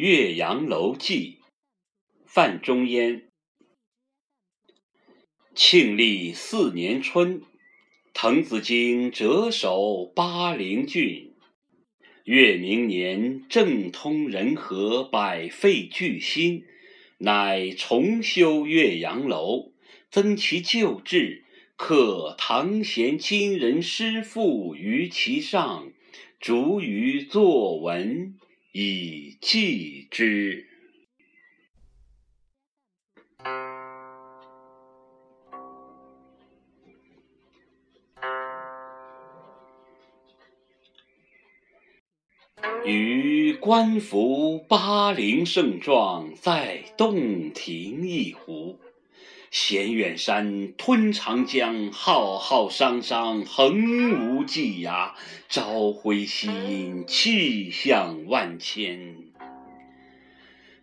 岳阳楼记，范仲淹。庆历四年春，滕子京谪守巴陵郡。越明年，政通人和，百废具兴，乃重修岳阳楼，增其旧制，刻唐贤今人诗赋于其上，逐于作文。以记之。予观夫巴陵胜状，在洞庭一湖。衔远山，吞长江，浩浩汤汤，横无际涯；朝晖夕阴，气象万千。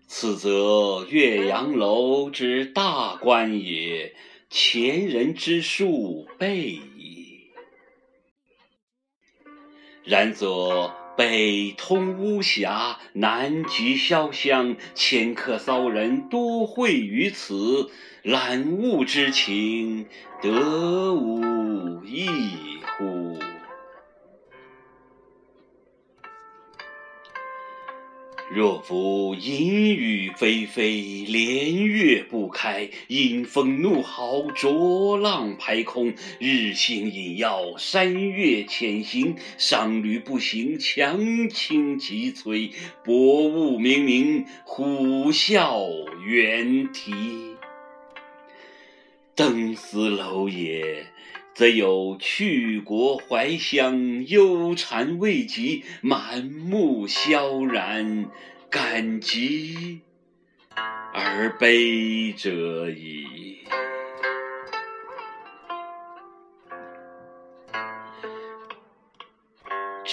此则岳阳楼之大观也，前人之述备矣。然则。北通巫峡，南极潇湘，迁客骚人多会于此，览物之情，得无异乎？若夫阴雨霏霏，连月不开，阴风怒号，浊浪排空，日星隐曜，山岳潜行，商旅不行，樯倾楫摧，薄雾冥冥，虎啸猿啼。登斯楼也，则有去国怀乡，忧谗畏讥，满目萧然，感极而悲者矣。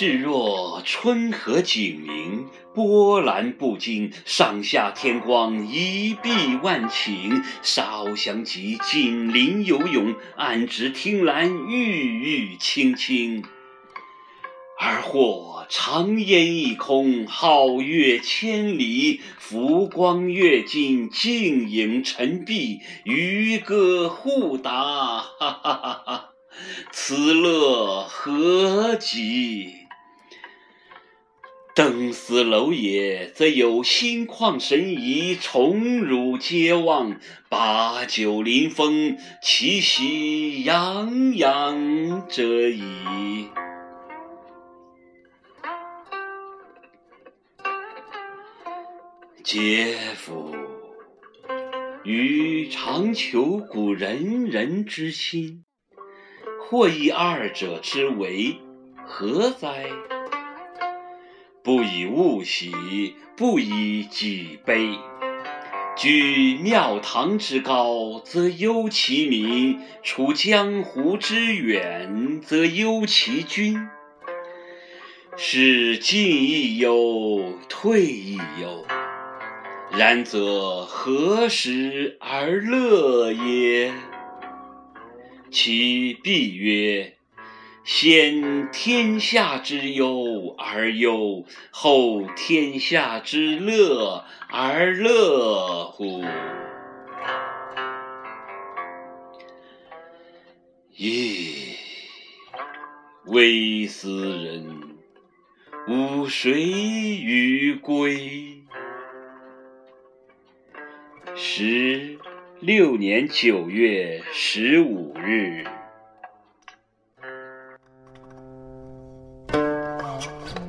至若春和景明，波澜不惊，上下天光，一碧万顷，沙鸥翔集，锦鳞游泳，岸芷汀兰，郁郁青青。而或长烟一空，皓月千里，浮光跃金，静影沉璧，渔歌互答，此乐何极！登斯楼也，则有心旷神怡，宠辱皆忘，把酒临风，其喜洋洋者矣。嗟夫！予常求古仁人之心，或以二者之为，何哉？不以物喜，不以己悲。居庙堂之高，则忧其民；处江湖之远，则忧其君。是进亦忧，退亦忧。然则何时而乐也？其必曰。先天下之忧而忧，后天下之乐而乐乎？噫！微斯人，吾谁与归？十六年九月十五日。Thank you.